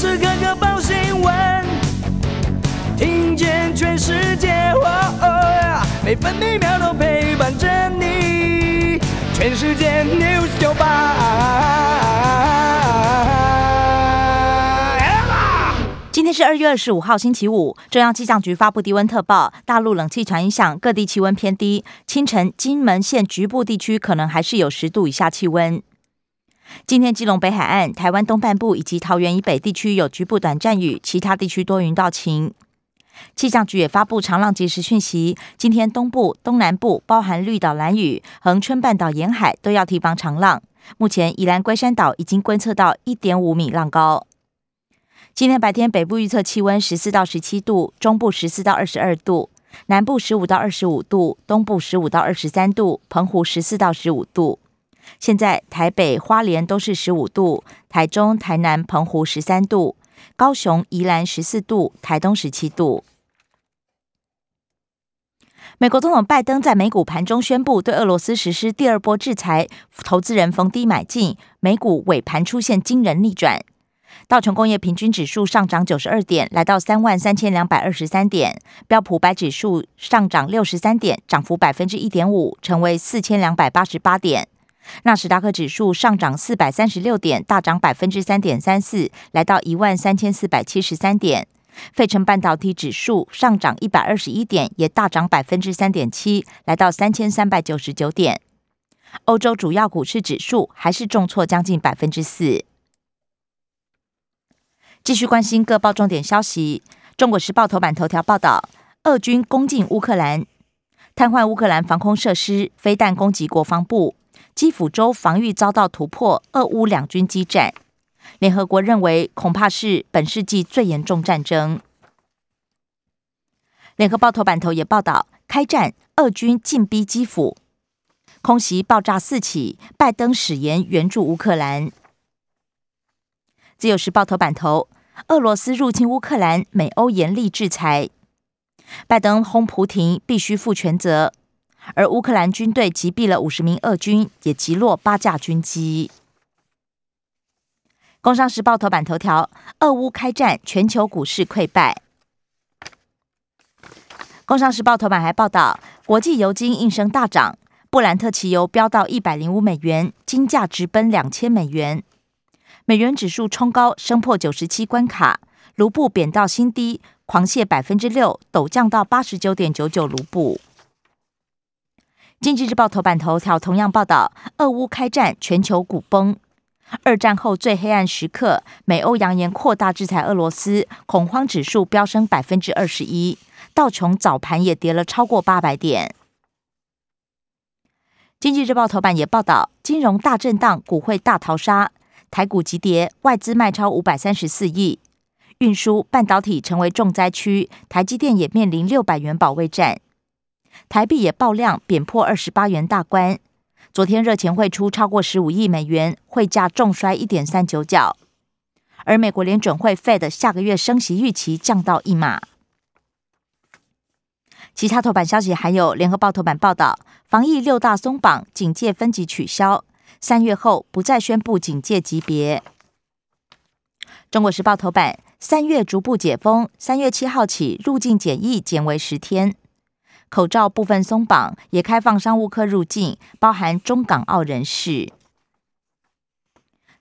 时刻刻报新闻，听见全世界，每分每秒都陪伴着你。全世界 news 九八。今天是二月二十五号，星期五。中央气象局发布低温特报，大陆冷气团影响，各地气温偏低。清晨，金门县局部地区可能还是有十度以下气温。今天，基隆北海岸、台湾东半部以及桃园以北地区有局部短暂雨，其他地区多云到晴。气象局也发布长浪及时讯息，今天东部、东南部，包含绿岛、蓝屿、恒春半岛沿海都要提防长浪。目前，宜兰龟山岛已经观测到一点五米浪高。今天白天，北部预测气温十四到十七度，中部十四到二十二度，南部十五到二十五度，东部十五到二十三度，澎湖十四到十五度。现在台北、花莲都是十五度，台中、台南、澎湖十三度，高雄、宜兰十四度，台东十七度。美国总统拜登在美股盘中宣布对俄罗斯实施第二波制裁，投资人逢低买进，美股尾盘出现惊人逆转。道琼工业平均指数上涨九十二点，来到三万三千两百二十三点；标普白指数上涨六十三点，涨幅百分之一点五，成为四千两百八十八点。纳斯达克指数上涨四百三十六点，大涨百分之三点三四，来到一万三千四百七十三点。费城半导体指数上涨一百二十一点，也大涨百分之三点七，来到三千三百九十九点。欧洲主要股市指数还是重挫将近百分之四。继续关心各报重点消息。中国时报头版头条报道：俄军攻进乌克兰，瘫痪乌克兰防空设施，飞弹攻击国防部，基辅州防御遭到突破，俄乌两军激战。联合国认为，恐怕是本世纪最严重战争。联合报头版头也报道：开战，俄军进逼基辅，空袭爆炸四起，拜登誓言援助乌克兰。自由时报头版头：俄罗斯入侵乌克兰，美欧严厉制裁。拜登轰普廷必须负全责。而乌克兰军队击毙了五十名俄军，也击落八架军机。工商时报头版头条：俄乌开战，全球股市溃败。工商时报头版还报道，国际油金应声大涨，布兰特汽油飙到一百零五美元，金价直奔两千美元。美元指数冲高，升破九十七关卡，卢布贬到新低，狂泻百分之六，陡降到八十九点九九卢布。经济日报头版头条同样报道，俄乌开战，全球股崩。二战后最黑暗时刻，美欧扬言扩大制裁俄罗斯，恐慌指数飙升百分之二十一，道琼早盘也跌了超过八百点。经济日报头版也报道，金融大震荡，股汇大逃杀。台股急跌，外资卖超五百三十四亿。运输、半导体成为重灾区，台积电也面临六百元保卫战。台币也爆量贬破二十八元大关。昨天热钱汇出超过十五亿美元，汇价重摔一点三九角。而美国联准会 Fed 下个月升息预期降到一码。其他头版消息还有：联合报头版报道，防疫六大松绑，警戒分级取消。三月后不再宣布警戒级别。中国时报头版：三月逐步解封，三月七号起入境检疫减为十天，口罩部分松绑，也开放商务客入境，包含中港澳人士。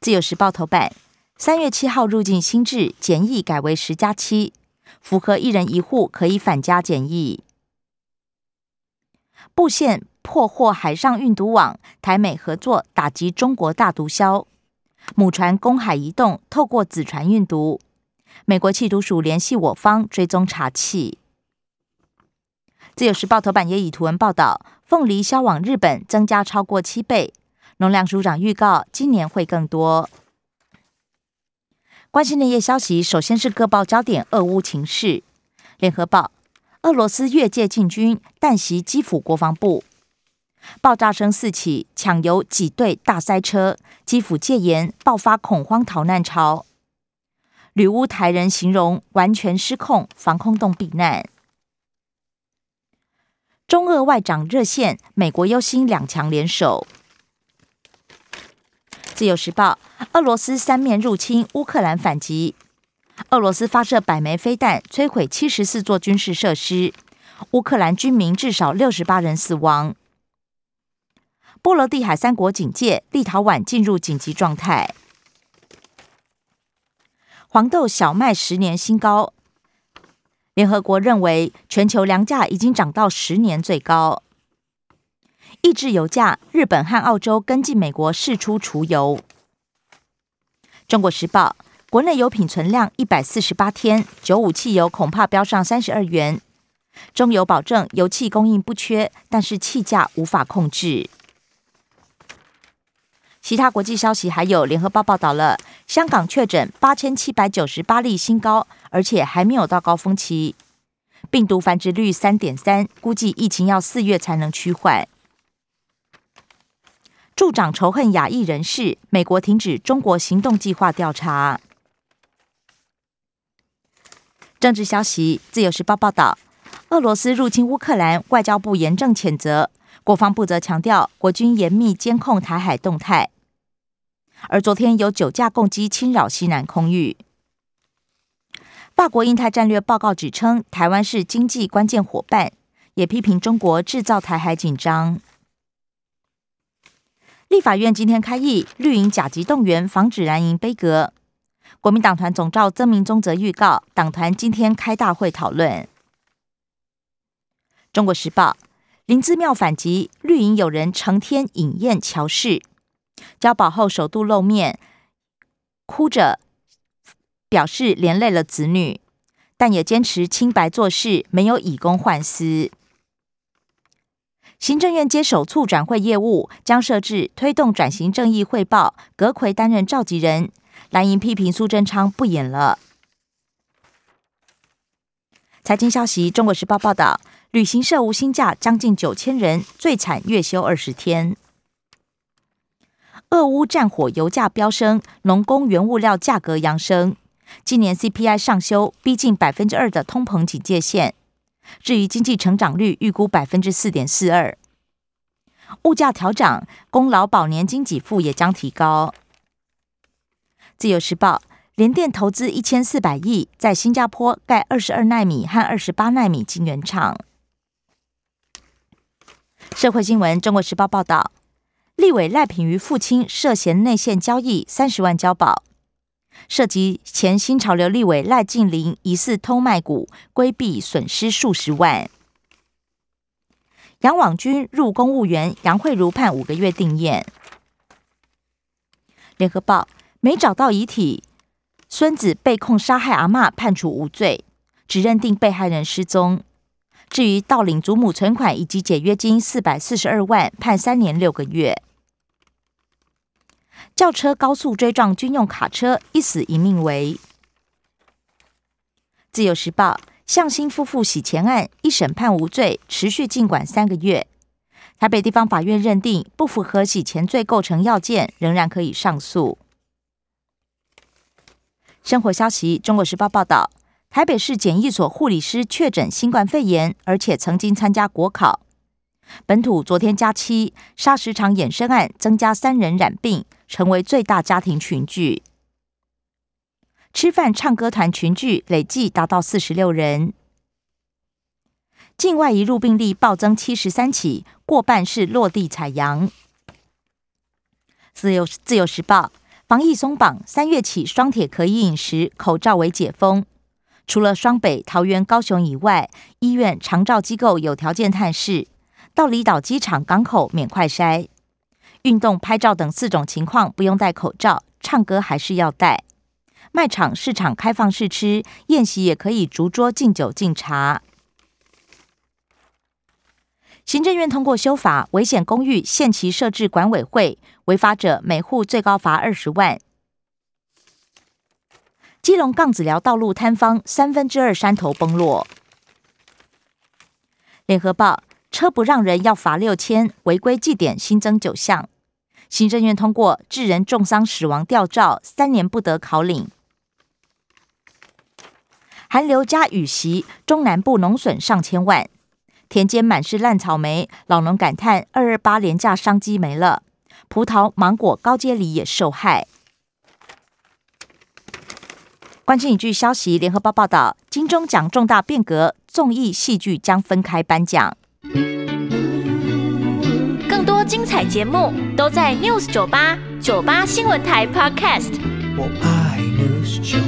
自由时报头版：三月七号入境新制，检疫改为十加七，符合一人一户可以返家检疫。布线。破获海上运毒网，台美合作打击中国大毒枭。母船公海移动，透过子船运毒。美国缉毒署联系我方追踪查缉。自由时报头版也以图文报道，凤梨销往日本增加超过七倍。农粮署长预告，今年会更多。关心的夜消息，首先是各报焦点：俄乌情势。联合报：俄罗斯越界进军，弹袭基辅国防部。爆炸声四起，抢油挤兑大塞车，基辅戒严，爆发恐慌逃难潮。旅乌台人形容完全失控，防空洞避难。中俄外长热线，美国忧心两强联手。自由时报：俄罗斯三面入侵乌克兰反击，俄罗斯发射百枚飞弹，摧毁七十四座军事设施，乌克兰军民至少六十八人死亡。波罗的海三国警戒，立陶宛进入紧急状态。黄豆、小麦十年新高，联合国认为全球粮价已经涨到十年最高。抑制油价，日本和澳洲跟进美国释出除油。中国时报，国内油品存量一百四十八天，九五汽油恐怕飙上三十二元。中油保证油气供应不缺，但是气价无法控制。其他国际消息还有，联合报报道了香港确诊八千七百九十八例新高，而且还没有到高峰期，病毒繁殖率三点三，估计疫情要四月才能趋缓。助长仇恨亚裔人士，美国停止中国行动计划调查。政治消息，《自由时报》报道，俄罗斯入侵乌克兰，外交部严正谴责，国防部则强调，国军严密监控台海动态。而昨天有九架共机侵扰西南空域。法国印太战略报告指称，台湾是经济关键伙伴，也批评中国制造台海紧张。立法院今天开议，绿营甲级动员，防止蓝营悲革。国民党团总召曾明宗则预告，党团今天开大会讨论。中国时报林姿妙反击，绿营有人成天饮宴乔氏，交保后首度露面，哭着表示连累了子女，但也坚持清白做事，没有以公换私。行政院接手促转会业务，将设置推动转型正义汇报，葛奎担任召集人。蓝营批评苏贞昌不演了。财经消息，《中国时报》报道，旅行社无薪假将近九千人，最惨月休二十天。俄乌战火，油价飙升，农工原物料价格扬升。今年 CPI 上修，逼近百分之二的通膨警戒线。至于经济成长率预估百分之四点四二，物价调涨，公劳保年金给付也将提高。自由时报，联电投资一千四百亿，在新加坡盖二十二纳米和二十八纳米晶圆厂。社会新闻，中国时报报道，立委赖品妤父亲涉嫌内线交易三十万交保。涉及前新潮流立委赖静玲疑似偷卖股，规避损失数十万。杨网军入公务员，杨慧如判五个月定验。联合报没找到遗体，孙子被控杀害阿妈，判处无罪，只认定被害人失踪。至于盗领祖母存款以及解约金四百四十二万，判三年六个月。轿车高速追撞军用卡车，一死一命为。自由时报向新夫妇洗钱案一审判无罪，持续禁管三个月。台北地方法院认定不符合洗钱罪构成要件，仍然可以上诉。生活消息：中国时报报道，台北市检疫所护理师确诊新冠肺炎，而且曾经参加国考。本土昨天加七，砂石场衍生案增加三人染病。成为最大家庭群聚，吃饭唱歌团群聚累计达到四十六人。境外移入病例暴增七十三起，过半是落地采阳。自由自由时报防疫松绑，三月起双铁可以饮食，口罩为解封。除了双北、桃园、高雄以外，医院、长照机构有条件探视，到离岛机场、港口免快筛。运动、拍照等四种情况不用戴口罩，唱歌还是要戴。卖场、市场开放试吃，宴席也可以逐桌敬酒敬茶。行政院通过修法，危险公寓限期设置管委会，违法者每户最高罚二十万。基隆杠子寮道路坍方，三分之二山头崩落。联合报车不让人要罚六千，违规记点新增九项。行政院通过致人重伤死亡吊照，三年不得考领。寒流加雨袭，中南部农损上千万，田间满是烂草莓，老农感叹二二八廉价商机没了。葡萄、芒果、高阶梨也受害。关心影剧消息，联合报报道，金钟奖重大变革，综艺戏剧将分开颁奖。精彩节目都在 News 九八九八新闻台 Podcast。我爱 News 酒吧。